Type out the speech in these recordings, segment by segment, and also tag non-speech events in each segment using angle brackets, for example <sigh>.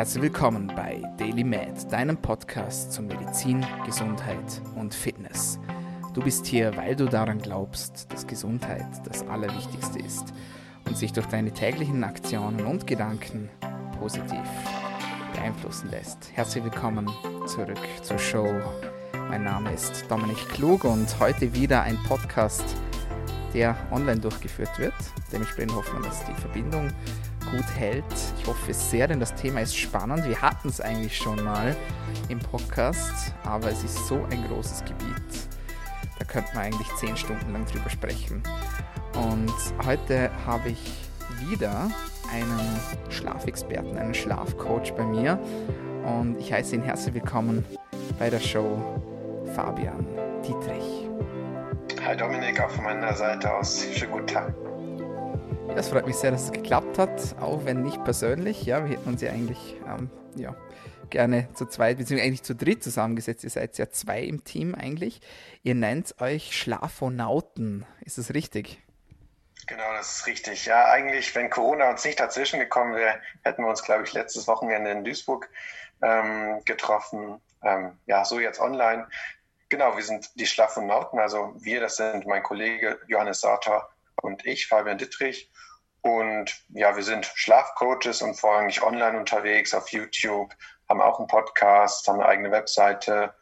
Herzlich willkommen bei Daily Med, deinem Podcast zu Medizin, Gesundheit und Fitness. Du bist hier, weil du daran glaubst, dass Gesundheit das Allerwichtigste ist und sich durch deine täglichen Aktionen und Gedanken positiv beeinflussen lässt. Herzlich willkommen zurück zur Show. Mein Name ist Dominik Klug und heute wieder ein Podcast, der online durchgeführt wird. Dementsprechend hoffen wir, dass die Verbindung gut hält. Ich hoffe sehr, denn das Thema ist spannend. Wir hatten es eigentlich schon mal im Podcast, aber es ist so ein großes Gebiet. Da könnte man eigentlich zehn Stunden lang drüber sprechen. Und heute habe ich wieder einen Schlafexperten, einen Schlafcoach bei mir. Und ich heiße ihn herzlich willkommen bei der Show Fabian Dietrich. Hi Dominik, auch von meiner Seite aus. Schönen guten Tag. Es freut mich sehr, dass es geklappt hat, auch wenn nicht persönlich. Ja, wir hätten uns ja eigentlich ähm, ja, gerne zu zweit, beziehungsweise eigentlich zu dritt zusammengesetzt. Ihr seid ja zwei im Team eigentlich. Ihr nennt euch Schlafonauten. Ist das richtig? Genau, das ist richtig. Ja, eigentlich, wenn Corona uns nicht dazwischen gekommen wäre, hätten wir uns, glaube ich, letztes Wochenende in Duisburg ähm, getroffen. Ähm, ja, so jetzt online. Genau, wir sind die Schlafonauten. Also wir, das sind mein Kollege Johannes Sauter und ich, Fabian Dittrich. Und ja, wir sind Schlafcoaches und vorrangig online unterwegs auf YouTube, haben auch einen Podcast, haben eine eigene Webseite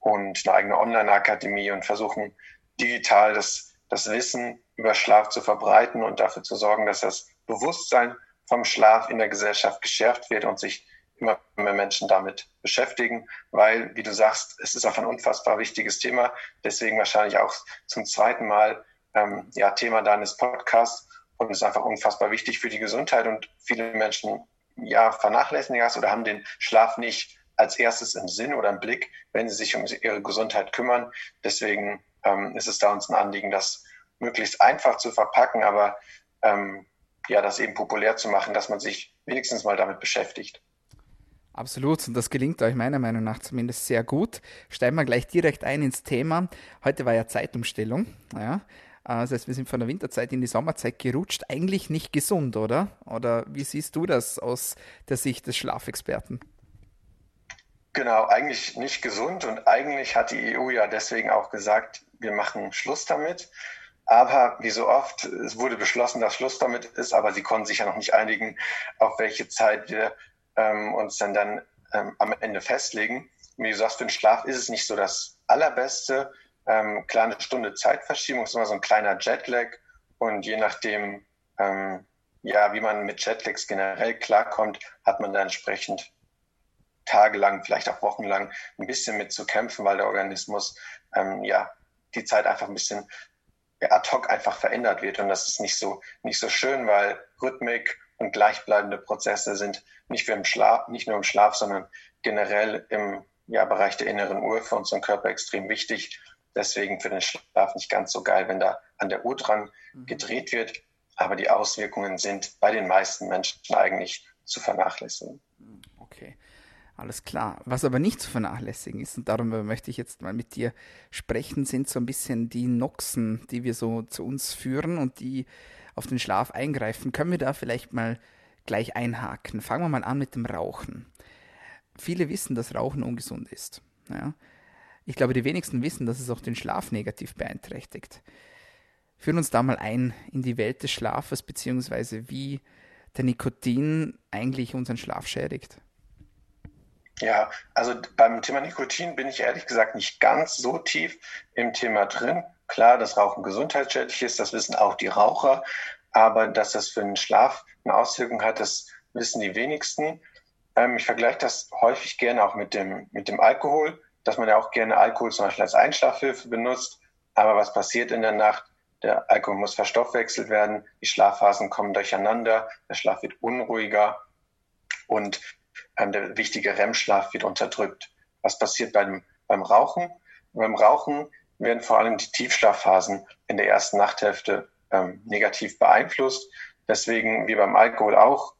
und eine eigene Online-Akademie und versuchen digital das, das Wissen über Schlaf zu verbreiten und dafür zu sorgen, dass das Bewusstsein vom Schlaf in der Gesellschaft geschärft wird und sich immer mehr Menschen damit beschäftigen, weil, wie du sagst, es ist auch ein unfassbar wichtiges Thema. Deswegen wahrscheinlich auch zum zweiten Mal ähm, ja, Thema deines Podcasts und ist einfach unfassbar wichtig für die Gesundheit und viele Menschen ja vernachlässigen das oder haben den Schlaf nicht als erstes im Sinn oder im Blick, wenn sie sich um ihre Gesundheit kümmern. Deswegen ähm, ist es da uns ein Anliegen, das möglichst einfach zu verpacken, aber ähm, ja, das eben populär zu machen, dass man sich wenigstens mal damit beschäftigt. Absolut, und das gelingt euch meiner Meinung nach zumindest sehr gut. Steigen wir gleich direkt ein ins Thema. Heute war ja Zeitumstellung. Ja. Äh, das heißt, wir sind von der Winterzeit in die Sommerzeit gerutscht. Eigentlich nicht gesund, oder? Oder wie siehst du das aus der Sicht des Schlafexperten? Genau, eigentlich nicht gesund und eigentlich hat die EU ja deswegen auch gesagt, wir machen Schluss damit. Aber wie so oft, es wurde beschlossen, dass Schluss damit ist, aber sie konnten sich ja noch nicht einigen, auf welche Zeit wir ähm, uns dann, dann ähm, am Ende festlegen. wie du sagst, für den Schlaf ist es nicht so das Allerbeste ähm, kleine Stunde Zeitverschiebung ist immer so ein kleiner Jetlag. Und je nachdem, ähm, ja, wie man mit Jetlags generell klarkommt, hat man da entsprechend tagelang, vielleicht auch wochenlang ein bisschen mit zu kämpfen, weil der Organismus ähm, ja die Zeit einfach ein bisschen ad hoc einfach verändert wird. Und das ist nicht so nicht so schön, weil Rhythmik und gleichbleibende Prozesse sind nicht nur im Schlaf, nicht nur im Schlaf, sondern generell im ja, Bereich der inneren Uhr für unseren Körper extrem wichtig deswegen für den Schlaf nicht ganz so geil, wenn da an der Uhr dran mhm. gedreht wird. Aber die Auswirkungen sind bei den meisten Menschen eigentlich zu vernachlässigen. Mhm, okay. Alles klar. Was aber nicht zu vernachlässigen ist, und darüber möchte ich jetzt mal mit dir sprechen, sind so ein bisschen die Noxen, die wir so zu uns führen und die auf den Schlaf eingreifen. Können wir da vielleicht mal gleich einhaken? Fangen wir mal an mit dem Rauchen. Viele wissen, dass Rauchen ungesund ist. Ja? Ich glaube, die wenigsten wissen, dass es auch den Schlaf negativ beeinträchtigt. Führen uns da mal ein in die Welt des Schlafes, beziehungsweise wie der Nikotin eigentlich unseren Schlaf schädigt. Ja, also beim Thema Nikotin bin ich ehrlich gesagt nicht ganz so tief im Thema drin. Klar, dass Rauchen gesundheitsschädlich ist, das wissen auch die Raucher, aber dass das für den Schlaf eine Auswirkung hat, das wissen die wenigsten. Ähm, ich vergleiche das häufig gerne auch mit dem, mit dem Alkohol dass man ja auch gerne Alkohol zum Beispiel als Einschlafhilfe benutzt. Aber was passiert in der Nacht? Der Alkohol muss verstoffwechselt werden, die Schlafphasen kommen durcheinander, der Schlaf wird unruhiger und ähm, der wichtige REM-Schlaf wird unterdrückt. Was passiert beim, beim Rauchen? Beim Rauchen werden vor allem die Tiefschlafphasen in der ersten Nachthälfte ähm, negativ beeinflusst. Deswegen, wie beim Alkohol auch,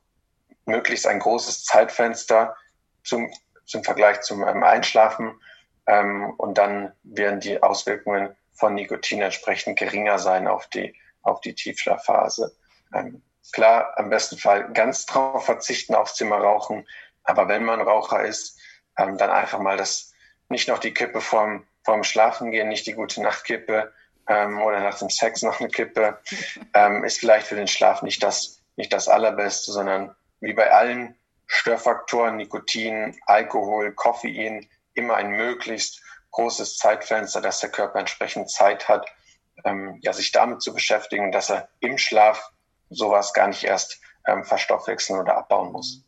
möglichst ein großes Zeitfenster zum, zum Vergleich zum ähm, Einschlafen ähm, und dann werden die Auswirkungen von Nikotin entsprechend geringer sein auf die, auf die Tiefschlafphase. Ähm, klar, am besten Fall ganz drauf verzichten aufs Zimmer rauchen, Aber wenn man Raucher ist, ähm, dann einfach mal das, nicht noch die Kippe vorm, vorm Schlafen gehen, nicht die gute Nachtkippe ähm, oder nach dem Sex noch eine Kippe, ähm, ist vielleicht für den Schlaf nicht das, nicht das Allerbeste, sondern wie bei allen Störfaktoren, Nikotin, Alkohol, Koffein, immer ein möglichst großes Zeitfenster, dass der Körper entsprechend Zeit hat, ähm, ja, sich damit zu beschäftigen, dass er im Schlaf sowas gar nicht erst ähm, verstoffwechseln oder abbauen muss.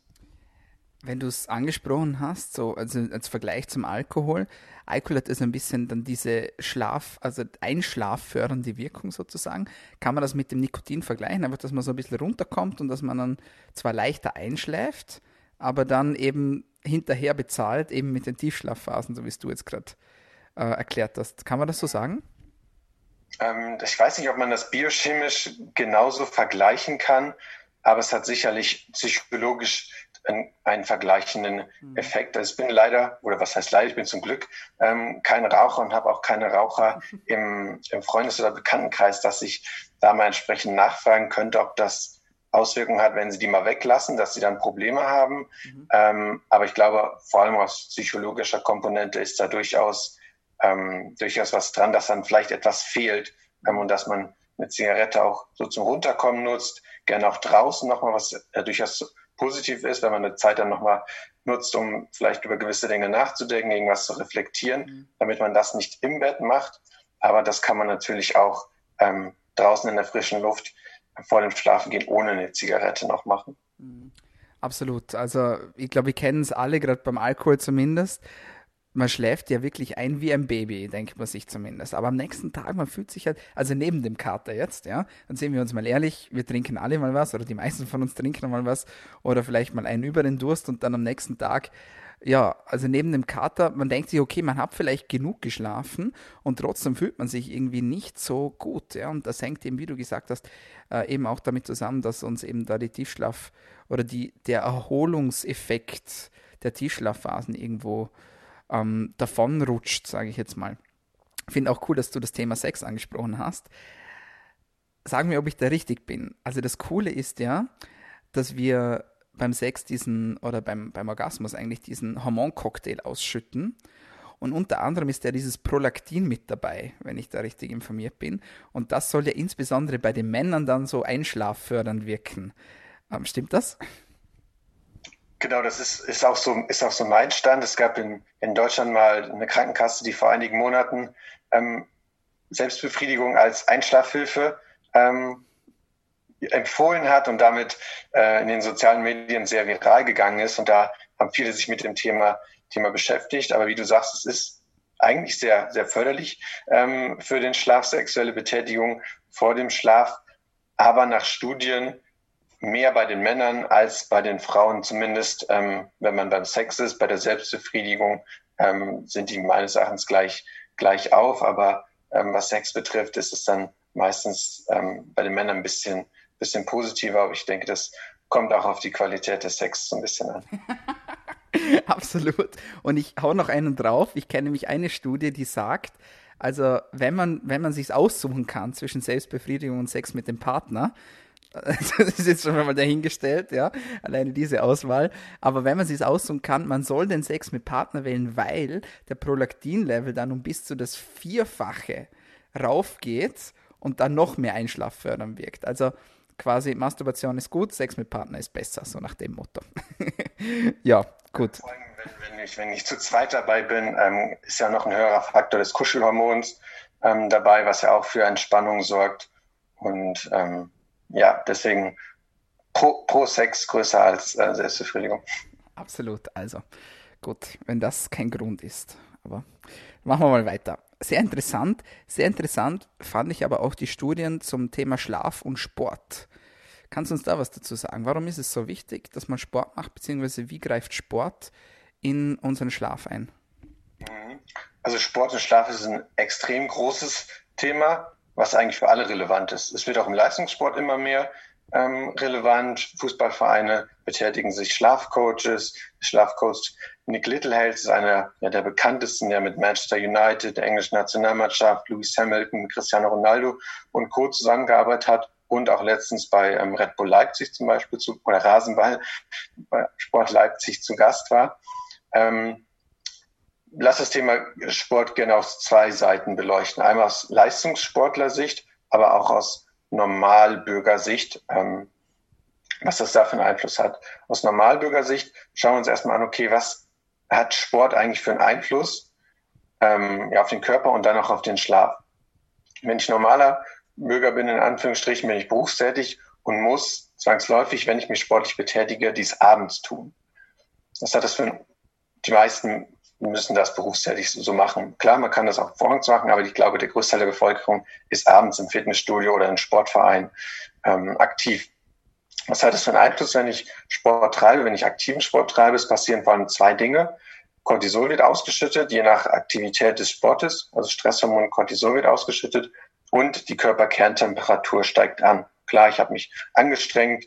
Wenn du es angesprochen hast, so also als Vergleich zum Alkohol, Alkohol hat also ein bisschen dann diese Schlaf, also einschlaffördernde Wirkung sozusagen. Kann man das mit dem Nikotin vergleichen? Einfach, dass man so ein bisschen runterkommt und dass man dann zwar leichter einschläft, aber dann eben hinterher bezahlt, eben mit den Tiefschlafphasen, so wie es du jetzt gerade äh, erklärt hast. Kann man das so sagen? Ähm, ich weiß nicht, ob man das biochemisch genauso vergleichen kann, aber es hat sicherlich psychologisch einen, einen vergleichenden mhm. Effekt. Also ich bin leider, oder was heißt leider, ich bin zum Glück ähm, kein Raucher und habe auch keine Raucher <laughs> im, im Freundes- oder Bekanntenkreis, dass ich da mal entsprechend nachfragen könnte, ob das Auswirkungen hat, wenn sie die mal weglassen, dass sie dann Probleme haben. Mhm. Ähm, aber ich glaube, vor allem aus psychologischer Komponente ist da durchaus, ähm, durchaus was dran, dass dann vielleicht etwas fehlt ähm, und dass man eine Zigarette auch so zum Runterkommen nutzt, gerne auch draußen nochmal, was äh, durchaus positiv ist, wenn man eine Zeit dann nochmal nutzt, um vielleicht über gewisse Dinge nachzudenken, irgendwas zu reflektieren, mhm. damit man das nicht im Bett macht. Aber das kann man natürlich auch ähm, draußen in der frischen Luft vor dem Schlafengehen ohne eine Zigarette noch machen. Mhm. Absolut. Also ich glaube, wir kennen es alle, gerade beim Alkohol zumindest man schläft ja wirklich ein wie ein Baby, denkt man sich zumindest. Aber am nächsten Tag, man fühlt sich halt, also neben dem Kater jetzt, ja, dann sehen wir uns mal ehrlich, wir trinken alle mal was oder die meisten von uns trinken mal was oder vielleicht mal einen über den Durst und dann am nächsten Tag, ja, also neben dem Kater, man denkt sich, okay, man hat vielleicht genug geschlafen und trotzdem fühlt man sich irgendwie nicht so gut, ja, und das hängt eben, wie du gesagt hast, äh, eben auch damit zusammen, dass uns eben da die Tiefschlaf oder die, der Erholungseffekt der Tiefschlafphasen irgendwo ähm, davonrutscht, sage ich jetzt mal. Ich finde auch cool, dass du das Thema Sex angesprochen hast. Sag mir, ob ich da richtig bin. Also das Coole ist ja, dass wir beim Sex diesen, oder beim, beim Orgasmus eigentlich diesen Hormoncocktail ausschütten. Und unter anderem ist ja dieses Prolaktin mit dabei, wenn ich da richtig informiert bin. Und das soll ja insbesondere bei den Männern dann so einschlaffördernd wirken. Ähm, stimmt das? Genau, das ist, ist, auch so, ist auch so mein Stand. Es gab in, in Deutschland mal eine Krankenkasse, die vor einigen Monaten ähm, Selbstbefriedigung als Einschlafhilfe ähm, empfohlen hat und damit äh, in den sozialen Medien sehr viral gegangen ist. Und da haben viele sich mit dem Thema, Thema beschäftigt. Aber wie du sagst, es ist eigentlich sehr, sehr förderlich ähm, für den Schlaf, sexuelle Betätigung vor dem Schlaf. Aber nach Studien mehr bei den Männern als bei den Frauen, zumindest ähm, wenn man beim Sex ist, bei der Selbstbefriedigung ähm, sind die meines Erachtens gleich, gleich auf. Aber ähm, was Sex betrifft, ist es dann meistens ähm, bei den Männern ein bisschen, bisschen positiver. Aber ich denke, das kommt auch auf die Qualität des Sex so ein bisschen an. <laughs> Absolut. Und ich hau noch einen drauf. Ich kenne nämlich eine Studie, die sagt, also wenn man, wenn man sich aussuchen kann zwischen Selbstbefriedigung und Sex mit dem Partner, <laughs> das ist jetzt schon mal dahingestellt, ja, alleine diese Auswahl. Aber wenn man sich aussuchen kann, man soll den Sex mit Partner wählen, weil der Prolaktin-Level dann um bis zu das Vierfache raufgeht und dann noch mehr Einschlaffördern wirkt. Also quasi Masturbation ist gut, Sex mit Partner ist besser, so nach dem Motto. <laughs> ja, gut. Wenn, ich, wenn ich zu zweit dabei bin, ähm, ist ja noch ein höherer Faktor des Kuschelhormons ähm, dabei, was ja auch für Entspannung sorgt. Und ähm, ja, deswegen pro, pro Sex größer als äh, Selbstbefriedigung. Absolut, also gut, wenn das kein Grund ist. Aber machen wir mal weiter. Sehr interessant, sehr interessant fand ich aber auch die Studien zum Thema Schlaf und Sport. Kannst du uns da was dazu sagen? Warum ist es so wichtig, dass man Sport macht, beziehungsweise wie greift Sport in unseren Schlaf ein? Mhm. Also Sport und Schlaf ist ein extrem großes Thema was eigentlich für alle relevant ist. Es wird auch im Leistungssport immer mehr ähm, relevant. Fußballvereine betätigen sich Schlafcoaches. Schlafcoach Nick Littlehales ist einer ja, der bekanntesten, der mit Manchester United, der englischen Nationalmannschaft, Lewis Hamilton, Cristiano Ronaldo und Co. zusammengearbeitet hat und auch letztens bei ähm, Red Bull Leipzig zum Beispiel zu, oder Rasenball Sport Leipzig zu Gast war. Ähm, lass das Thema Sport gerne aus zwei Seiten beleuchten. Einmal aus Leistungssportlersicht, aber auch aus Normalbürgersicht, ähm, was das da für einen Einfluss hat. Aus Normalbürgersicht schauen wir uns erstmal an, okay, was hat Sport eigentlich für einen Einfluss ähm, ja, auf den Körper und dann auch auf den Schlaf? Wenn ich normaler Bürger bin, in Anführungsstrichen, bin ich berufstätig und muss zwangsläufig, wenn ich mich sportlich betätige, dies abends tun. Was hat das für die meisten müssen das berufstätig so machen. Klar, man kann das auch morgens machen, aber ich glaube, der Großteil der Bevölkerung ist abends im Fitnessstudio oder im Sportverein ähm, aktiv. Was hat das für einen Einfluss, wenn ich Sport treibe, wenn ich aktiven Sport treibe? Es passieren vor allem zwei Dinge. Cortisol wird ausgeschüttet, je nach Aktivität des Sportes. Also Stresshormon Cortisol wird ausgeschüttet und die Körperkerntemperatur steigt an. Klar, ich habe mich angestrengt,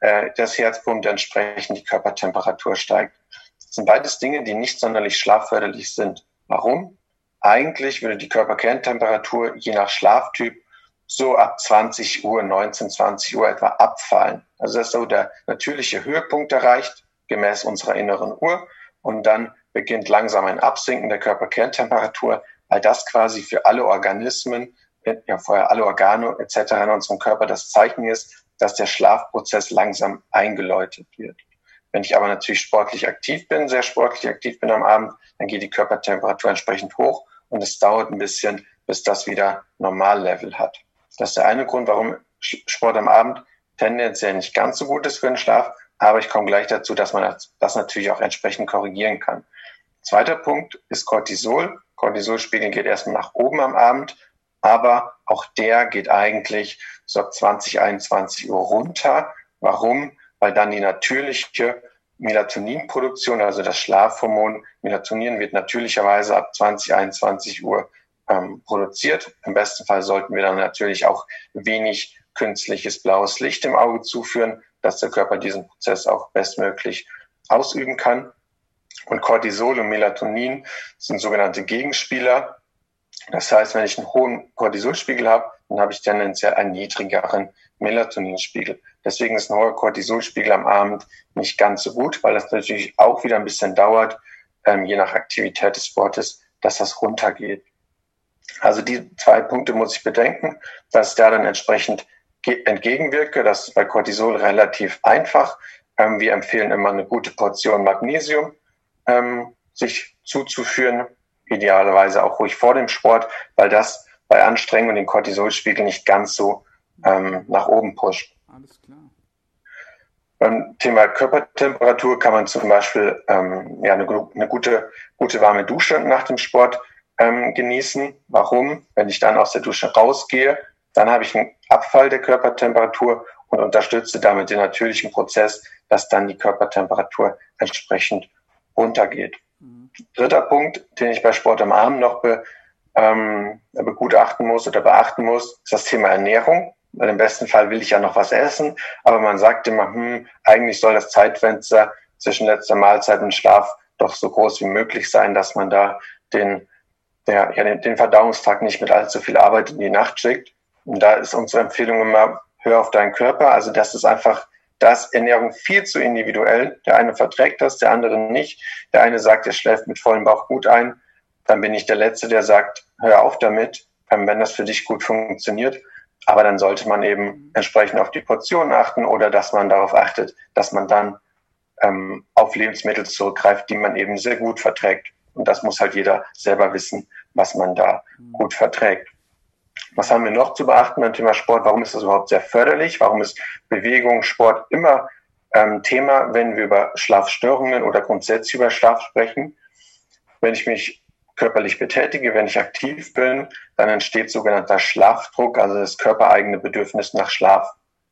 äh, das Herz pumpt entsprechend, die Körpertemperatur steigt. Das sind beides Dinge, die nicht sonderlich schlafförderlich sind. Warum? Eigentlich würde die Körperkerntemperatur je nach Schlaftyp so ab 20 Uhr, 19, 20 Uhr etwa abfallen. Also das ist so der natürliche Höhepunkt erreicht, gemäß unserer inneren Uhr. Und dann beginnt langsam ein Absinken der Körperkerntemperatur, weil das quasi für alle Organismen, ja vorher alle Organe etc. in unserem Körper das Zeichen ist, dass der Schlafprozess langsam eingeläutet wird. Wenn ich aber natürlich sportlich aktiv bin, sehr sportlich aktiv bin am Abend, dann geht die Körpertemperatur entsprechend hoch und es dauert ein bisschen, bis das wieder Normallevel hat. Das ist der eine Grund, warum Sport am Abend tendenziell nicht ganz so gut ist für den Schlaf. Aber ich komme gleich dazu, dass man das natürlich auch entsprechend korrigieren kann. Zweiter Punkt ist Cortisol. Cortisolspiegel geht erstmal nach oben am Abend, aber auch der geht eigentlich so ab 20, 21 Uhr runter. Warum? Weil dann die natürliche Melatoninproduktion, also das Schlafhormon Melatonin wird natürlicherweise ab 20, 21 Uhr ähm, produziert. Im besten Fall sollten wir dann natürlich auch wenig künstliches blaues Licht im Auge zuführen, dass der Körper diesen Prozess auch bestmöglich ausüben kann. Und Cortisol und Melatonin sind sogenannte Gegenspieler. Das heißt, wenn ich einen hohen Cortisolspiegel habe, dann habe ich tendenziell einen niedrigeren Melatoninspiegel. Deswegen ist ein hoher Cortisolspiegel am Abend nicht ganz so gut, weil das natürlich auch wieder ein bisschen dauert, ähm, je nach Aktivität des Sportes, dass das runtergeht. Also die zwei Punkte muss ich bedenken, dass ich da dann entsprechend entgegenwirke. Das ist bei Cortisol relativ einfach. Ähm, wir empfehlen immer eine gute Portion Magnesium ähm, sich zuzuführen, idealerweise auch ruhig vor dem Sport, weil das bei Anstrengung den Cortisolspiegel nicht ganz so ähm, nach oben pusht. Alles klar. Beim Thema Körpertemperatur kann man zum Beispiel ähm, ja, eine, eine gute, gute warme Dusche nach dem Sport ähm, genießen. Warum? Wenn ich dann aus der Dusche rausgehe, dann habe ich einen Abfall der Körpertemperatur und unterstütze damit den natürlichen Prozess, dass dann die Körpertemperatur entsprechend runtergeht. Dritter Punkt, den ich bei Sport am Arm noch be, ähm, begutachten muss oder beachten muss, ist das Thema Ernährung. Weil im besten Fall will ich ja noch was essen, aber man sagt immer, hm, eigentlich soll das Zeitfenster zwischen letzter Mahlzeit und Schlaf doch so groß wie möglich sein, dass man da den der, ja, den, den Verdauungstrakt nicht mit allzu viel Arbeit in die Nacht schickt. Und da ist unsere Empfehlung immer, hör auf deinen Körper. Also das ist einfach, da ist Ernährung viel zu individuell. Der eine verträgt das, der andere nicht. Der eine sagt, er schläft mit vollem Bauch gut ein. Dann bin ich der Letzte, der sagt, hör auf damit, ähm, wenn das für dich gut funktioniert. Aber dann sollte man eben entsprechend auf die Portionen achten oder dass man darauf achtet, dass man dann ähm, auf Lebensmittel zurückgreift, die man eben sehr gut verträgt. Und das muss halt jeder selber wissen, was man da gut verträgt. Was haben wir noch zu beachten beim Thema Sport? Warum ist das überhaupt sehr förderlich? Warum ist Bewegung, Sport immer ähm, Thema, wenn wir über Schlafstörungen oder grundsätzlich über Schlaf sprechen? Wenn ich mich körperlich betätige, wenn ich aktiv bin, dann entsteht sogenannter Schlafdruck, also das körpereigene Bedürfnis nach Schlaf.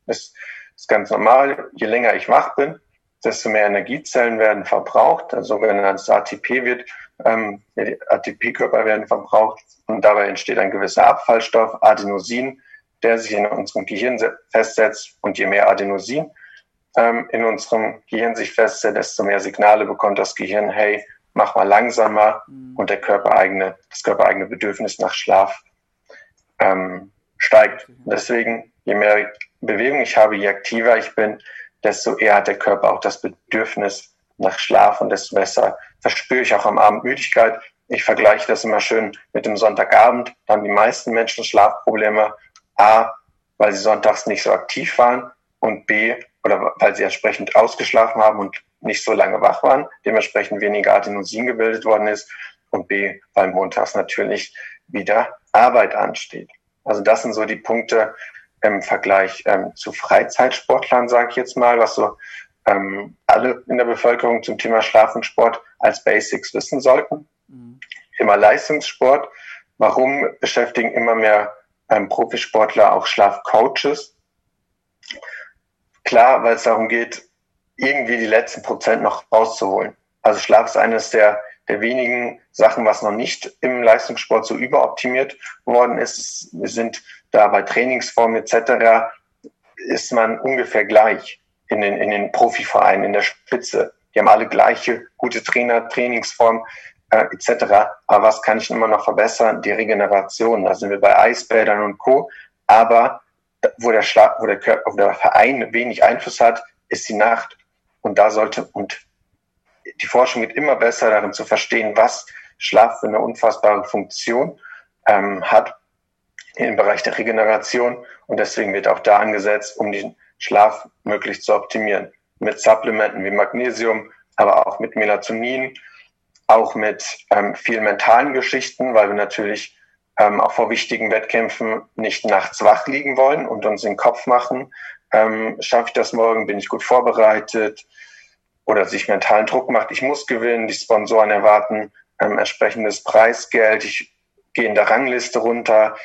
Das ist ganz normal. Je länger ich wach bin, desto mehr Energiezellen werden verbraucht. Das sogenannte ATP wird ähm, ATP-Körper werden verbraucht und dabei entsteht ein gewisser Abfallstoff, Adenosin, der sich in unserem Gehirn festsetzt. Und je mehr Adenosin ähm, in unserem Gehirn sich festsetzt, desto mehr Signale bekommt das Gehirn, hey, mach mal langsamer mhm. und der körpereigene, das körpereigene Bedürfnis nach Schlaf ähm, steigt. Deswegen, je mehr Bewegung ich habe, je aktiver ich bin, desto eher hat der Körper auch das Bedürfnis nach Schlaf und desto besser verspüre ich auch am Abend Müdigkeit. Ich vergleiche das immer schön mit dem Sonntagabend. Da haben die meisten Menschen Schlafprobleme. A, weil sie sonntags nicht so aktiv waren und B, oder weil sie entsprechend ausgeschlafen haben und nicht so lange wach waren, dementsprechend weniger Adenosin gebildet worden ist und B, weil montags natürlich wieder Arbeit ansteht. Also das sind so die Punkte im Vergleich ähm, zu Freizeitsportlern, sage ich jetzt mal, was so ähm, alle in der Bevölkerung zum Thema Schlaf und Sport als Basics wissen sollten. Mhm. Thema Leistungssport. Warum beschäftigen immer mehr ähm, Profisportler auch Schlafcoaches? Klar, weil es darum geht, irgendwie die letzten Prozent noch rauszuholen. Also Schlaf ist eines der der wenigen Sachen, was noch nicht im Leistungssport so überoptimiert worden ist. Sind da bei Trainingsformen etc. ist man ungefähr gleich in den, in den Profivereinen, in der Spitze. Die haben alle gleiche gute Trainer, Trainingsform äh, etc. Aber was kann ich immer noch verbessern? Die Regeneration. Da sind wir bei Eisbädern und Co. Aber wo der, Schlag, wo der, Körper, wo der Verein wenig Einfluss hat, ist die Nacht. Und da sollte, und die Forschung wird immer besser darin zu verstehen, was Schlaf für eine unfassbare Funktion ähm, hat im Bereich der Regeneration. Und deswegen wird auch da angesetzt, um den Schlaf möglichst zu optimieren. Mit Supplementen wie Magnesium, aber auch mit Melatonin, auch mit ähm, vielen mentalen Geschichten, weil wir natürlich ähm, auch vor wichtigen Wettkämpfen nicht nachts wach liegen wollen und uns den Kopf machen. Ähm, schaffe ich das morgen? Bin ich gut vorbereitet? Oder sich mentalen Druck macht, ich muss gewinnen, die Sponsoren erwarten ähm, entsprechendes Preisgeld, ich gehe in der Rangliste runter,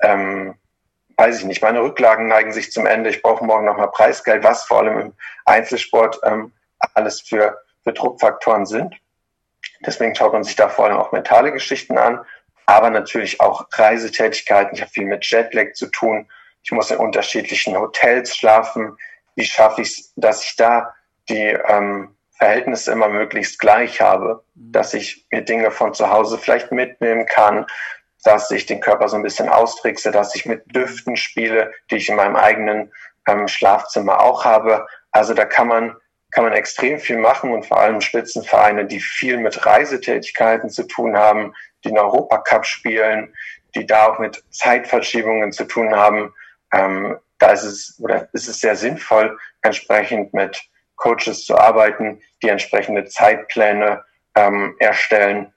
ähm, weiß ich nicht, meine Rücklagen neigen sich zum Ende, ich brauche morgen nochmal Preisgeld, was vor allem im Einzelsport ähm, alles für, für Druckfaktoren sind. Deswegen schaut man sich da vor allem auch mentale Geschichten an, aber natürlich auch Reisetätigkeiten. Ich habe viel mit Jetlag zu tun. Ich muss in unterschiedlichen Hotels schlafen. Wie schaffe ich es, dass ich da die ähm, Verhältnisse immer möglichst gleich habe, mhm. dass ich mir Dinge von zu Hause vielleicht mitnehmen kann, dass ich den Körper so ein bisschen austrickse, dass ich mit Düften spiele, die ich in meinem eigenen ähm, Schlafzimmer auch habe. Also da kann man kann man extrem viel machen und vor allem Spitzenvereine, die viel mit Reisetätigkeiten zu tun haben, die den Europacup spielen, die da auch mit Zeitverschiebungen zu tun haben. Ähm, da ist es oder ist es sehr sinnvoll, entsprechend mit Coaches zu arbeiten, die entsprechende Zeitpläne ähm, erstellen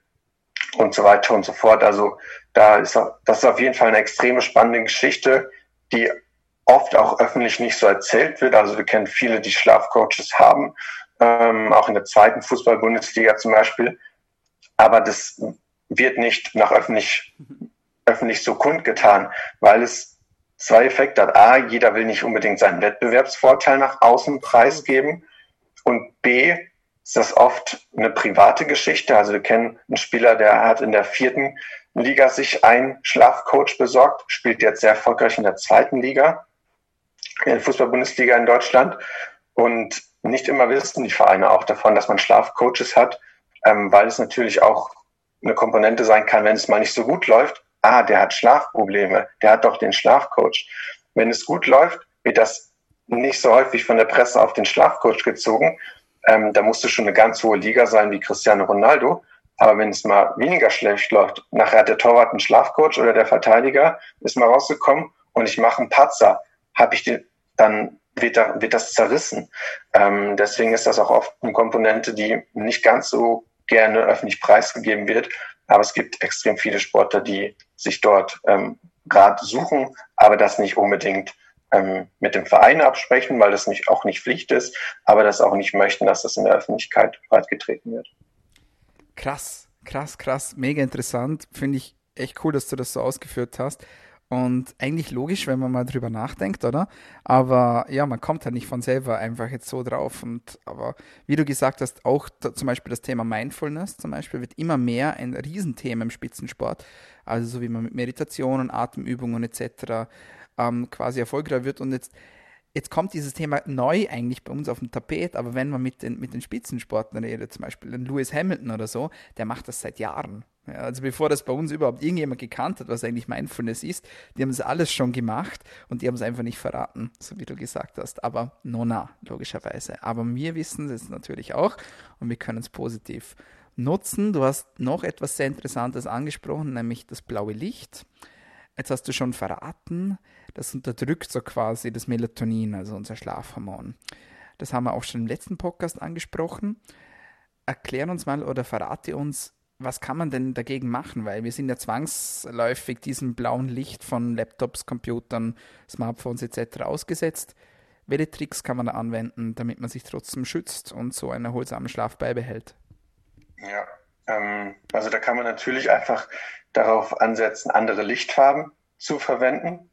und so weiter und so fort. Also da ist das ist auf jeden Fall eine extreme spannende Geschichte, die oft auch öffentlich nicht so erzählt wird. Also wir kennen viele, die Schlafcoaches haben, ähm, auch in der zweiten Fußball-Bundesliga zum Beispiel. Aber das wird nicht nach öffentlich, öffentlich so kundgetan, weil es zwei Effekte hat. A, jeder will nicht unbedingt seinen Wettbewerbsvorteil nach außen preisgeben. Und B, ist das oft eine private Geschichte. Also wir kennen einen Spieler, der hat in der vierten Liga sich einen Schlafcoach besorgt, spielt jetzt sehr erfolgreich in der zweiten Liga, in der Fußball-Bundesliga in Deutschland. Und nicht immer wissen die Vereine auch davon, dass man Schlafcoaches hat, ähm, weil es natürlich auch eine Komponente sein kann, wenn es mal nicht so gut läuft. Ah, der hat Schlafprobleme, der hat doch den Schlafcoach. Wenn es gut läuft, wird das nicht so häufig von der Presse auf den Schlafcoach gezogen. Ähm, da musste schon eine ganz hohe Liga sein wie Cristiano Ronaldo. Aber wenn es mal weniger schlecht läuft, nachher hat der Torwart einen Schlafcoach oder der Verteidiger ist mal rausgekommen und ich mache einen Patzer, habe ich den, dann wird, da, wird das zerrissen. Ähm, deswegen ist das auch oft eine Komponente, die nicht ganz so gerne öffentlich preisgegeben wird. Aber es gibt extrem viele Sportler, die sich dort ähm, Rat suchen, aber das nicht unbedingt ähm, mit dem Verein absprechen, weil das nicht, auch nicht Pflicht ist, aber das auch nicht möchten, dass das in der Öffentlichkeit breitgetreten wird. Krass, krass, krass, mega interessant. Finde ich echt cool, dass du das so ausgeführt hast. Und eigentlich logisch, wenn man mal drüber nachdenkt, oder? Aber ja, man kommt halt nicht von selber einfach jetzt so drauf. Und aber wie du gesagt hast, auch da, zum Beispiel das Thema Mindfulness zum Beispiel wird immer mehr ein Riesenthema im Spitzensport. Also so wie man mit Meditationen, Atemübungen etc ähm, quasi erfolgreich wird. Und jetzt, jetzt kommt dieses Thema neu eigentlich bei uns auf dem Tapet, aber wenn man mit den, mit den Spitzensportlern redet, zum Beispiel den Lewis Hamilton oder so, der macht das seit Jahren. Ja, also bevor das bei uns überhaupt irgendjemand gekannt hat, was eigentlich Mindfulness ist, die haben es alles schon gemacht und die haben es einfach nicht verraten, so wie du gesagt hast. Aber nona, logischerweise. Aber wir wissen es natürlich auch und wir können es positiv nutzen. Du hast noch etwas sehr Interessantes angesprochen, nämlich das blaue Licht. Jetzt hast du schon verraten, das unterdrückt so quasi das Melatonin, also unser Schlafhormon. Das haben wir auch schon im letzten Podcast angesprochen. Erklär uns mal oder verrate uns, was kann man denn dagegen machen? Weil wir sind ja zwangsläufig diesem blauen Licht von Laptops, Computern, Smartphones etc. ausgesetzt. Welche Tricks kann man da anwenden, damit man sich trotzdem schützt und so einen erholsamen Schlaf beibehält? Ja, ähm, also da kann man natürlich einfach darauf ansetzen, andere Lichtfarben zu verwenden.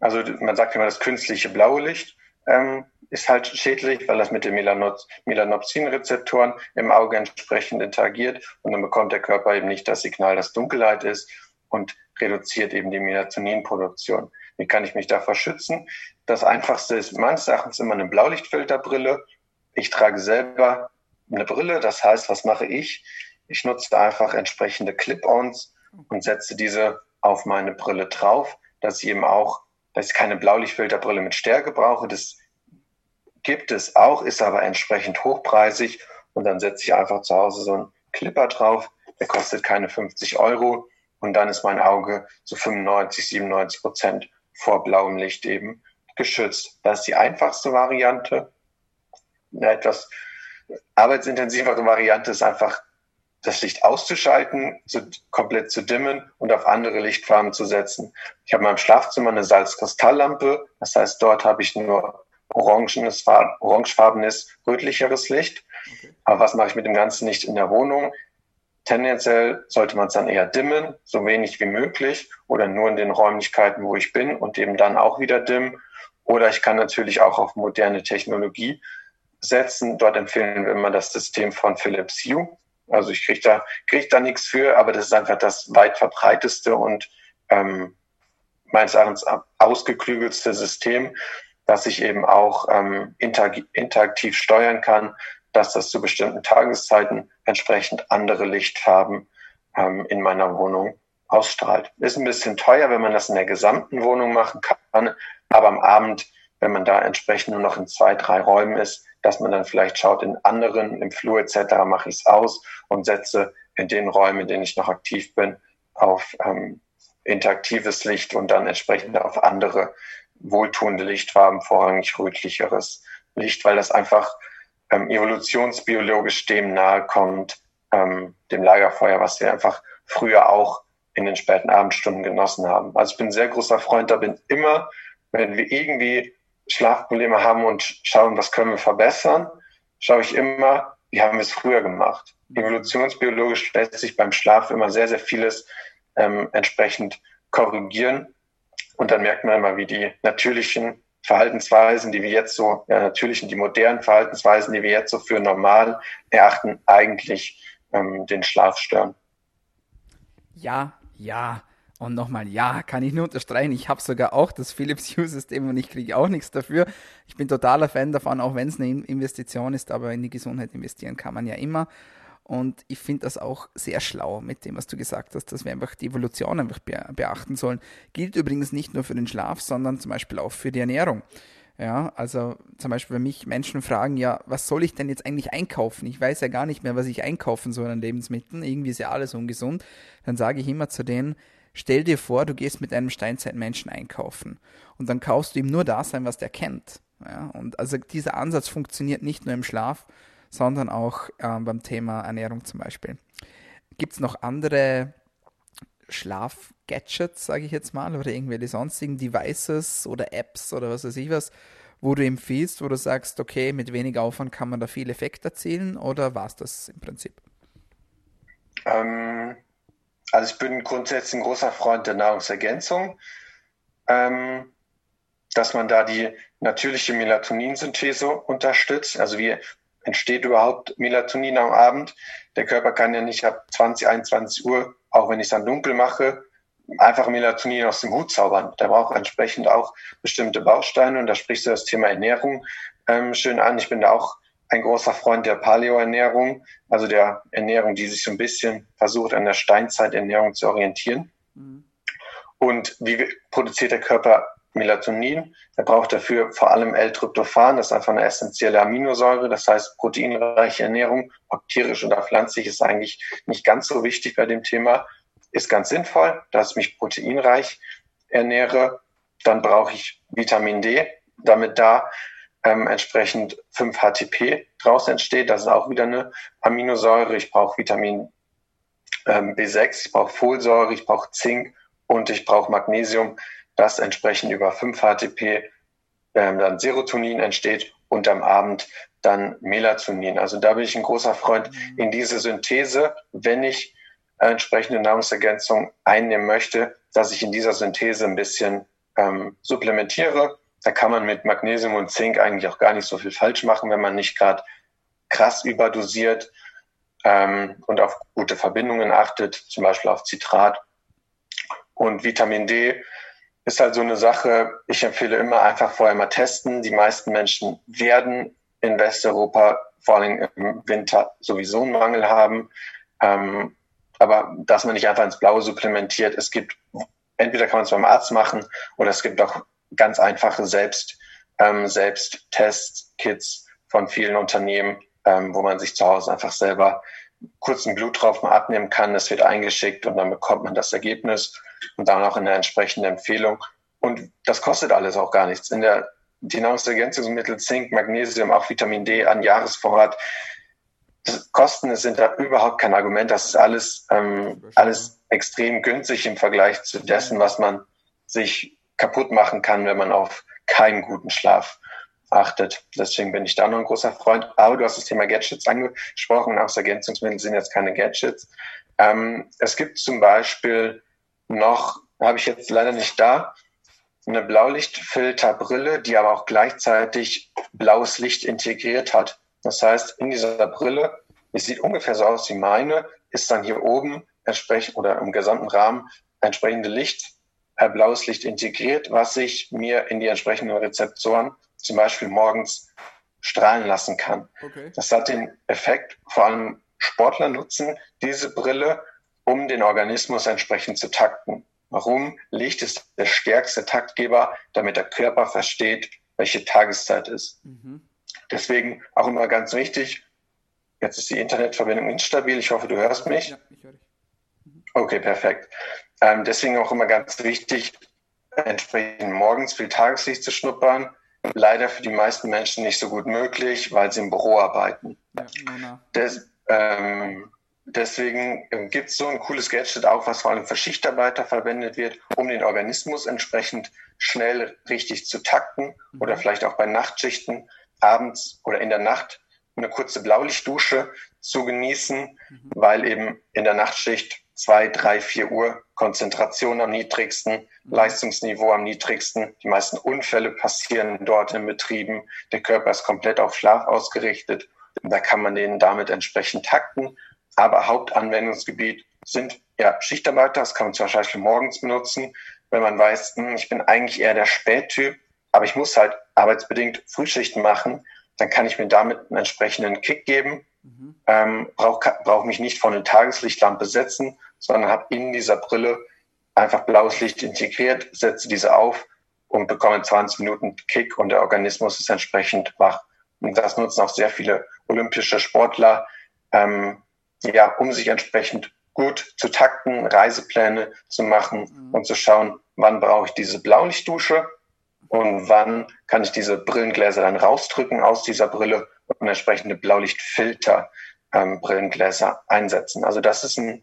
Also man sagt immer das künstliche blaue Licht ähm, ist halt schädlich, weil das mit den Melanopsin-Rezeptoren im Auge entsprechend interagiert und dann bekommt der Körper eben nicht das Signal, dass Dunkelheit ist und reduziert eben die Melatoninproduktion. Wie kann ich mich davor schützen? Das einfachste ist meines Erachtens immer eine Blaulichtfilterbrille. Ich trage selber eine Brille, das heißt, was mache ich? Ich nutze einfach entsprechende Clip-ons und setze diese auf meine Brille drauf, dass ich eben auch, dass ich keine Blaulichtfilterbrille mit Stärke brauche. Das gibt es auch, ist aber entsprechend hochpreisig. Und dann setze ich einfach zu Hause so einen Clipper drauf. Der kostet keine 50 Euro. Und dann ist mein Auge zu 95, 97 Prozent vor blauem Licht eben geschützt. Das ist die einfachste Variante. Eine etwas arbeitsintensivere Variante ist einfach das Licht auszuschalten, zu, komplett zu dimmen und auf andere Lichtfarben zu setzen. Ich habe in meinem Schlafzimmer eine Salzkristalllampe. Das heißt, dort habe ich nur orangenes, orangefarbenes, rötlicheres Licht. Okay. Aber was mache ich mit dem ganzen Licht in der Wohnung? Tendenziell sollte man es dann eher dimmen, so wenig wie möglich, oder nur in den Räumlichkeiten, wo ich bin und eben dann auch wieder dimmen. Oder ich kann natürlich auch auf moderne Technologie setzen. Dort empfehlen wir immer das System von Philips Hue. Also ich kriege da, krieg da nichts für, aber das ist einfach das weit verbreiteste und ähm, meines Erachtens ausgeklügelste System, dass ich eben auch ähm, interaktiv steuern kann, dass das zu bestimmten Tageszeiten entsprechend andere Lichtfarben ähm, in meiner Wohnung ausstrahlt. Ist ein bisschen teuer, wenn man das in der gesamten Wohnung machen kann, aber am Abend, wenn man da entsprechend nur noch in zwei, drei Räumen ist, dass man dann vielleicht schaut, in anderen, im Flur etc. mache ich es aus und setze in den Räumen, in denen ich noch aktiv bin, auf ähm, interaktives Licht und dann entsprechend auf andere wohltuende Lichtfarben, vorrangig rötlicheres Licht, weil das einfach ähm, evolutionsbiologisch dem nahe kommt, ähm, dem Lagerfeuer, was wir einfach früher auch in den späten Abendstunden genossen haben. Also ich bin ein sehr großer Freund, da bin immer, wenn wir irgendwie Schlafprobleme haben und schauen, was können wir verbessern, schaue ich immer, wie haben wir es früher gemacht. Evolutionsbiologisch lässt sich beim Schlaf immer sehr, sehr vieles ähm, entsprechend korrigieren. Und dann merkt man immer, wie die natürlichen Verhaltensweisen, die wir jetzt so, ja, natürlichen, die modernen Verhaltensweisen, die wir jetzt so für normal erachten, eigentlich ähm, den Schlaf stören. Ja, ja. Und nochmal, ja, kann ich nur unterstreichen. Ich habe sogar auch das Philips Hue-System und ich kriege auch nichts dafür. Ich bin totaler Fan davon, auch wenn es eine Investition ist, aber in die Gesundheit investieren kann man ja immer. Und ich finde das auch sehr schlau mit dem, was du gesagt hast, dass wir einfach die Evolution einfach beachten sollen. Gilt übrigens nicht nur für den Schlaf, sondern zum Beispiel auch für die Ernährung. Ja, also zum Beispiel, wenn mich Menschen fragen, ja, was soll ich denn jetzt eigentlich einkaufen? Ich weiß ja gar nicht mehr, was ich einkaufen soll an Lebensmitteln. Irgendwie ist ja alles ungesund. Dann sage ich immer zu denen, stell dir vor, du gehst mit einem Steinzeitmenschen einkaufen und dann kaufst du ihm nur das ein, was der kennt. Ja, und also dieser Ansatz funktioniert nicht nur im Schlaf, sondern auch äh, beim Thema Ernährung zum Beispiel. Gibt es noch andere Schlaf-Gadgets, sage ich jetzt mal, oder irgendwelche sonstigen Devices oder Apps oder was weiß ich was, wo du empfiehlst, wo du sagst, okay, mit wenig Aufwand kann man da viel Effekt erzielen oder war es das im Prinzip? Ähm, also ich bin grundsätzlich ein großer Freund der Nahrungsergänzung, ähm, dass man da die natürliche Melatoninsynthese unterstützt. Also wir entsteht überhaupt Melatonin am Abend. Der Körper kann ja nicht ab 20, 21 Uhr, auch wenn ich es dann dunkel mache, einfach Melatonin aus dem Hut zaubern. Der braucht entsprechend auch bestimmte Bausteine und da sprichst du das Thema Ernährung ähm, schön an. Ich bin da auch ein großer Freund der Paleoernährung, also der Ernährung, die sich so ein bisschen versucht, an der Steinzeiternährung zu orientieren. Mhm. Und wie produziert der Körper Melatonin? Er braucht dafür vor allem L-Tryptophan, das ist einfach eine essentielle Aminosäure, das heißt proteinreiche Ernährung, ob tierisch oder pflanzlich, ist eigentlich nicht ganz so wichtig bei dem Thema, ist ganz sinnvoll, dass ich mich proteinreich ernähre. Dann brauche ich Vitamin D, damit da ähm, entsprechend 5 HTP draus entsteht. Das ist auch wieder eine Aminosäure. Ich brauche Vitamin ähm, B6, ich brauche Folsäure, ich brauche Zink und ich brauche Magnesium, das entsprechend über 5 HTP ähm, dann Serotonin entsteht und am Abend dann Melatonin. Also da bin ich ein großer Freund in diese Synthese, wenn ich entsprechende Nahrungsergänzung einnehmen möchte, dass ich in dieser Synthese ein bisschen ähm, supplementiere da kann man mit Magnesium und Zink eigentlich auch gar nicht so viel falsch machen, wenn man nicht gerade krass überdosiert ähm, und auf gute Verbindungen achtet, zum Beispiel auf Zitrat. Und Vitamin D ist halt so eine Sache, ich empfehle immer einfach vorher mal testen. Die meisten Menschen werden in Westeuropa vor allem im Winter sowieso einen Mangel haben. Ähm, aber dass man nicht einfach ins Blaue supplementiert. Es gibt, entweder kann man es beim Arzt machen oder es gibt auch ganz einfache Selbst, ähm, Selbsttest-Kits von vielen Unternehmen, ähm, wo man sich zu Hause einfach selber kurzen Blut drauf mal abnehmen kann. Das wird eingeschickt und dann bekommt man das Ergebnis und dann auch in der entsprechenden Empfehlung. Und das kostet alles auch gar nichts. In der die Nahrungsergänzungsmittel Zink, Magnesium, auch Vitamin D an Jahresvorrat. Das Kosten sind da überhaupt kein Argument. Das ist alles, ähm, alles extrem günstig im Vergleich zu dessen, was man sich kaputt machen kann, wenn man auf keinen guten Schlaf achtet. Deswegen bin ich da noch ein großer Freund. Aber du hast das Thema Gadgets angesprochen. Ergänzungsmittel sind jetzt keine Gadgets. Ähm, es gibt zum Beispiel noch, habe ich jetzt leider nicht da, eine Blaulichtfilterbrille, die aber auch gleichzeitig blaues Licht integriert hat. Das heißt, in dieser Brille, die sieht ungefähr so aus wie meine, ist dann hier oben entsprechend oder im gesamten Rahmen entsprechende Licht blaues Licht integriert, was sich mir in die entsprechenden Rezeptoren zum Beispiel morgens strahlen lassen kann. Okay. Das hat den Effekt, vor allem Sportler nutzen diese Brille, um den Organismus entsprechend zu takten. Warum? Licht ist der stärkste Taktgeber, damit der Körper versteht, welche Tageszeit ist. Mhm. Deswegen auch immer ganz wichtig, jetzt ist die Internetverbindung instabil, ich hoffe, du hörst mich. Ja, ich höre dich. Mhm. Okay, perfekt. Ähm, deswegen auch immer ganz wichtig, entsprechend morgens viel Tageslicht zu schnuppern. Leider für die meisten Menschen nicht so gut möglich, weil sie im Büro arbeiten. Ja, Des, ähm, deswegen gibt es so ein cooles Gadget auch, was vor allem für Schichtarbeiter verwendet wird, um den Organismus entsprechend schnell richtig zu takten mhm. oder vielleicht auch bei Nachtschichten abends oder in der Nacht eine kurze Blaulichtdusche zu genießen, mhm. weil eben in der Nachtschicht zwei, drei, vier Uhr Konzentration am niedrigsten, mhm. Leistungsniveau am niedrigsten. Die meisten Unfälle passieren dort in Betrieben. Der Körper ist komplett auf Schlaf ausgerichtet. Da kann man den damit entsprechend takten. Aber Hauptanwendungsgebiet sind ja Schichtarbeiter. Das kann man zum Beispiel morgens benutzen, wenn man weiß, hm, ich bin eigentlich eher der Spättyp, aber ich muss halt arbeitsbedingt Frühschichten machen. Dann kann ich mir damit einen entsprechenden Kick geben Mhm. Ähm, Brauche brauch mich nicht von einer Tageslichtlampe setzen, sondern habe in dieser Brille einfach blaues Licht integriert, setze diese auf und bekomme 20 Minuten Kick und der Organismus ist entsprechend wach. Und das nutzen auch sehr viele olympische Sportler, ähm, ja, um sich entsprechend gut zu takten, Reisepläne zu machen mhm. und zu schauen, wann brauche ich diese Blaulichtdusche und wann kann ich diese Brillengläser dann rausdrücken aus dieser Brille und entsprechende Blaulichtfilter ähm, Brillengläser einsetzen. Also das ist ein,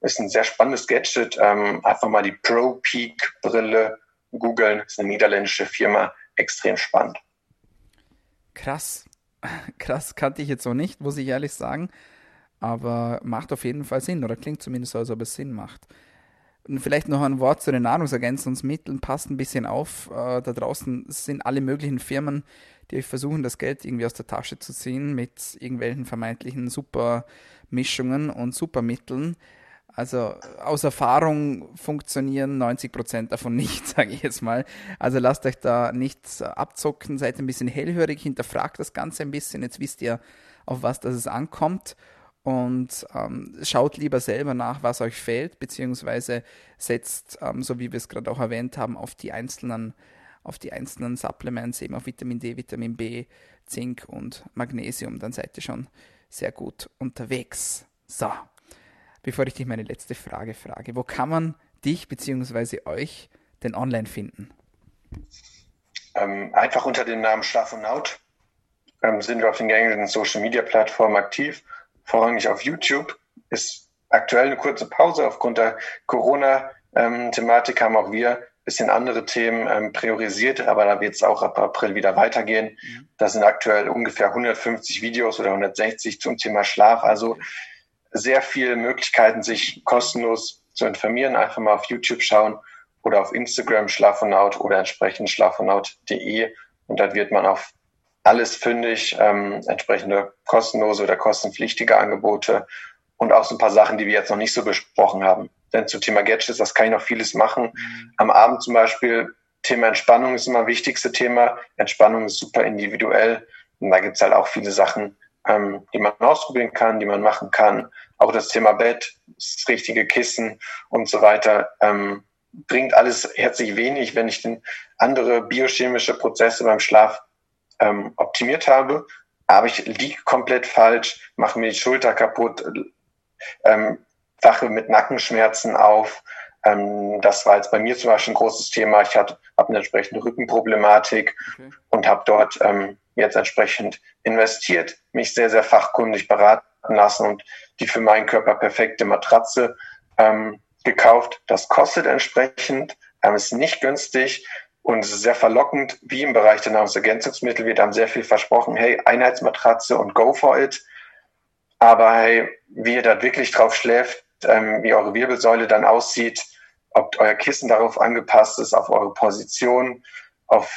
ist ein sehr spannendes Gadget. Ähm, einfach mal die Pro Peak Brille googeln. Ist eine niederländische Firma. Extrem spannend. Krass. <laughs> Krass kannte ich jetzt noch nicht, muss ich ehrlich sagen. Aber macht auf jeden Fall Sinn oder klingt zumindest so, als ob es Sinn macht. Und vielleicht noch ein Wort zu den Nahrungsergänzungsmitteln. Passt ein bisschen auf. Äh, da draußen sind alle möglichen Firmen, die versuchen, das Geld irgendwie aus der Tasche zu ziehen mit irgendwelchen vermeintlichen Supermischungen und Supermitteln. Also aus Erfahrung funktionieren 90 Prozent davon nicht, <laughs> sage ich jetzt mal. Also lasst euch da nichts abzocken, seid ein bisschen hellhörig, hinterfragt das Ganze ein bisschen. Jetzt wisst ihr, auf was das ankommt und ähm, schaut lieber selber nach, was euch fehlt, beziehungsweise setzt, ähm, so wie wir es gerade auch erwähnt haben, auf die einzelnen, auf die einzelnen Supplements, eben auf Vitamin D, Vitamin B, Zink und Magnesium. Dann seid ihr schon sehr gut unterwegs. So, bevor ich dich meine letzte Frage frage, wo kann man dich bzw. euch denn online finden? Ähm, einfach unter dem Namen Schlaf und Naut ähm, sind wir auf den gängigen Social Media Plattformen aktiv, vorrangig auf YouTube. Ist aktuell eine kurze Pause aufgrund der Corona-Thematik haben auch wir ein bisschen andere Themen ähm, priorisiert, aber da wird es auch ab April wieder weitergehen. Mhm. Da sind aktuell ungefähr 150 Videos oder 160 zum Thema Schlaf. Also sehr viele Möglichkeiten, sich kostenlos zu informieren. Einfach mal auf YouTube schauen oder auf Instagram schlafonaut oder entsprechend schlafonaut.de und dann wird man auf alles fündig, ähm, entsprechende kostenlose oder kostenpflichtige Angebote und auch so ein paar Sachen, die wir jetzt noch nicht so besprochen haben. Denn zum Thema Gadgets, das kann ich noch vieles machen. Mhm. Am Abend zum Beispiel, Thema Entspannung ist immer das wichtigste Thema. Entspannung ist super individuell und da gibt's halt auch viele Sachen, ähm, die man ausprobieren kann, die man machen kann. Auch das Thema Bett, das richtige Kissen und so weiter. Ähm, bringt alles herzlich wenig, wenn ich den andere biochemische Prozesse beim Schlaf ähm, optimiert habe, aber ich liege komplett falsch, mache mir die Schulter kaputt, ähm, wache mit Nackenschmerzen auf. Ähm, das war jetzt bei mir zum Beispiel ein großes Thema. Ich habe eine entsprechende Rückenproblematik okay. und habe dort ähm, jetzt entsprechend investiert, mich sehr, sehr fachkundig beraten lassen und die für meinen Körper perfekte Matratze ähm, gekauft. Das kostet entsprechend, ähm, ist nicht günstig, und es ist sehr verlockend, wie im Bereich der Nahrungsergänzungsmittel wird einem sehr viel versprochen, hey, Einheitsmatratze und go for it. Aber hey, wie ihr da wirklich drauf schläft, ähm, wie eure Wirbelsäule dann aussieht, ob euer Kissen darauf angepasst ist, auf eure Position, auf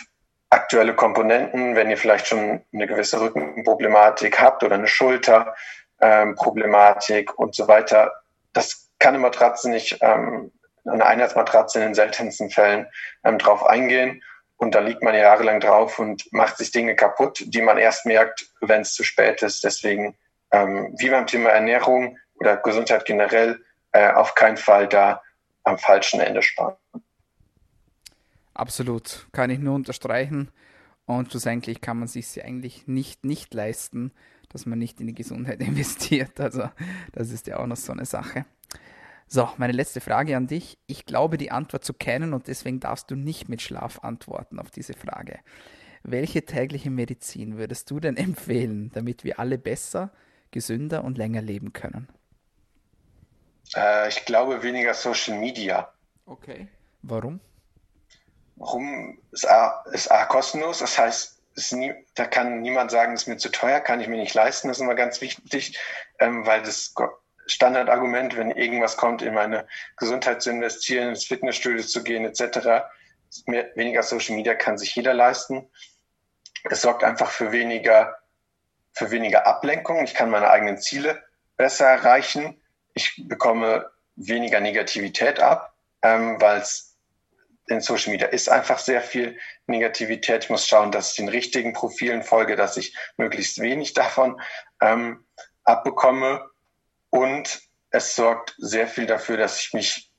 aktuelle Komponenten, wenn ihr vielleicht schon eine gewisse Rückenproblematik habt oder eine Schulterproblematik ähm, und so weiter. Das kann eine Matratze nicht ähm, eine Einheitsmatratze in den seltensten Fällen ähm, drauf eingehen. Und da liegt man jahrelang drauf und macht sich Dinge kaputt, die man erst merkt, wenn es zu spät ist. Deswegen, ähm, wie beim Thema Ernährung oder Gesundheit generell, äh, auf keinen Fall da am falschen Ende sparen. Absolut, kann ich nur unterstreichen. Und schlussendlich kann man sich ja eigentlich nicht, nicht leisten, dass man nicht in die Gesundheit <laughs> investiert. Also das ist ja auch noch so eine Sache. So, meine letzte Frage an dich. Ich glaube, die Antwort zu kennen und deswegen darfst du nicht mit Schlaf antworten auf diese Frage. Welche tägliche Medizin würdest du denn <laughs> empfehlen, damit wir alle besser, gesünder und länger leben können? Äh, ich glaube weniger Social Media. Okay. Warum? Warum? Ist A, ist A kostenlos, das heißt, nie, da kann niemand sagen, es ist mir zu teuer, kann ich mir nicht leisten, das ist immer ganz wichtig, ähm, weil das Standardargument, wenn irgendwas kommt, in meine Gesundheit zu investieren, ins Fitnessstudio zu gehen, etc. Mehr, weniger Social Media kann sich jeder leisten. Es sorgt einfach für weniger, für weniger Ablenkung. Ich kann meine eigenen Ziele besser erreichen. Ich bekomme weniger Negativität ab, ähm, weil es in Social Media ist einfach sehr viel Negativität. Ich muss schauen, dass ich den richtigen Profilen folge, dass ich möglichst wenig davon ähm, abbekomme. Und es sorgt sehr viel dafür, dass ich mich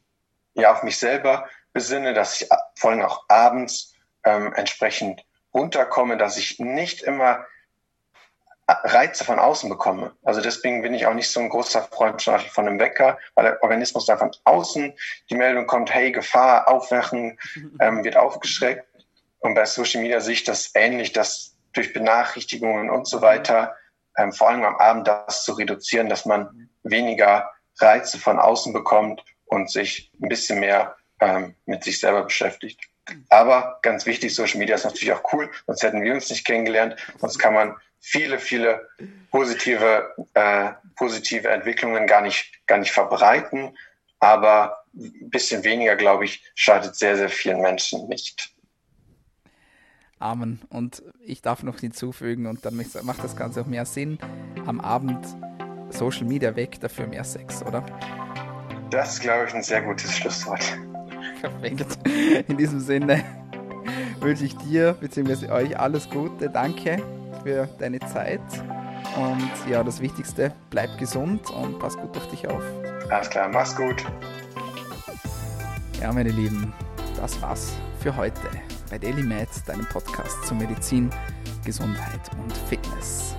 ja auf mich selber besinne, dass ich vor allem auch abends ähm, entsprechend runterkomme, dass ich nicht immer Reize von außen bekomme. Also deswegen bin ich auch nicht so ein großer Freund von einem Wecker, weil der Organismus dann von außen die Meldung kommt, hey, Gefahr, aufwachen, <laughs> ähm, wird aufgeschreckt. Und bei Social Media sehe ich das ähnlich, dass durch Benachrichtigungen und so weiter, ähm, vor allem am Abend das zu reduzieren, dass man weniger Reize von außen bekommt und sich ein bisschen mehr ähm, mit sich selber beschäftigt. Aber ganz wichtig, Social Media ist natürlich auch cool, sonst hätten wir uns nicht kennengelernt. Sonst kann man viele, viele positive, äh, positive Entwicklungen gar nicht, gar nicht verbreiten. Aber ein bisschen weniger, glaube ich, schadet sehr, sehr vielen Menschen nicht. Amen. Und ich darf noch hinzufügen, und dann macht das Ganze auch mehr Sinn, am Abend Social Media weg, dafür mehr Sex, oder? Das ist, glaube ich, ein sehr gutes Schlusswort. Perfekt. In diesem Sinne wünsche ich dir bzw. euch alles Gute. Danke für deine Zeit. Und ja, das Wichtigste, bleib gesund und pass gut auf dich auf. Alles klar, mach's gut. Ja, meine Lieben, das war's für heute bei Daily Med, deinem Podcast zu Medizin, Gesundheit und Fitness.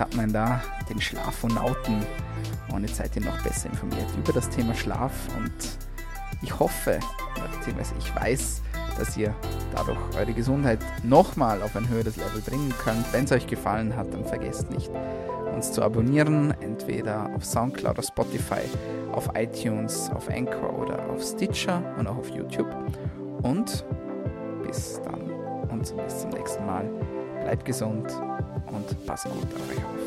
Hat man da den Schlafo-Nauten und jetzt seid ihr noch besser informiert über das Thema Schlaf und ich hoffe, beziehungsweise ich weiß, dass ihr dadurch eure Gesundheit nochmal auf ein höheres Level bringen könnt. Wenn es euch gefallen hat, dann vergesst nicht, uns zu abonnieren, entweder auf Soundcloud, auf Spotify, auf iTunes, auf Anchor oder auf Stitcher und auch auf YouTube. Und bis dann und bis zum nächsten Mal. Bleibt gesund und passt gut auf euch auf.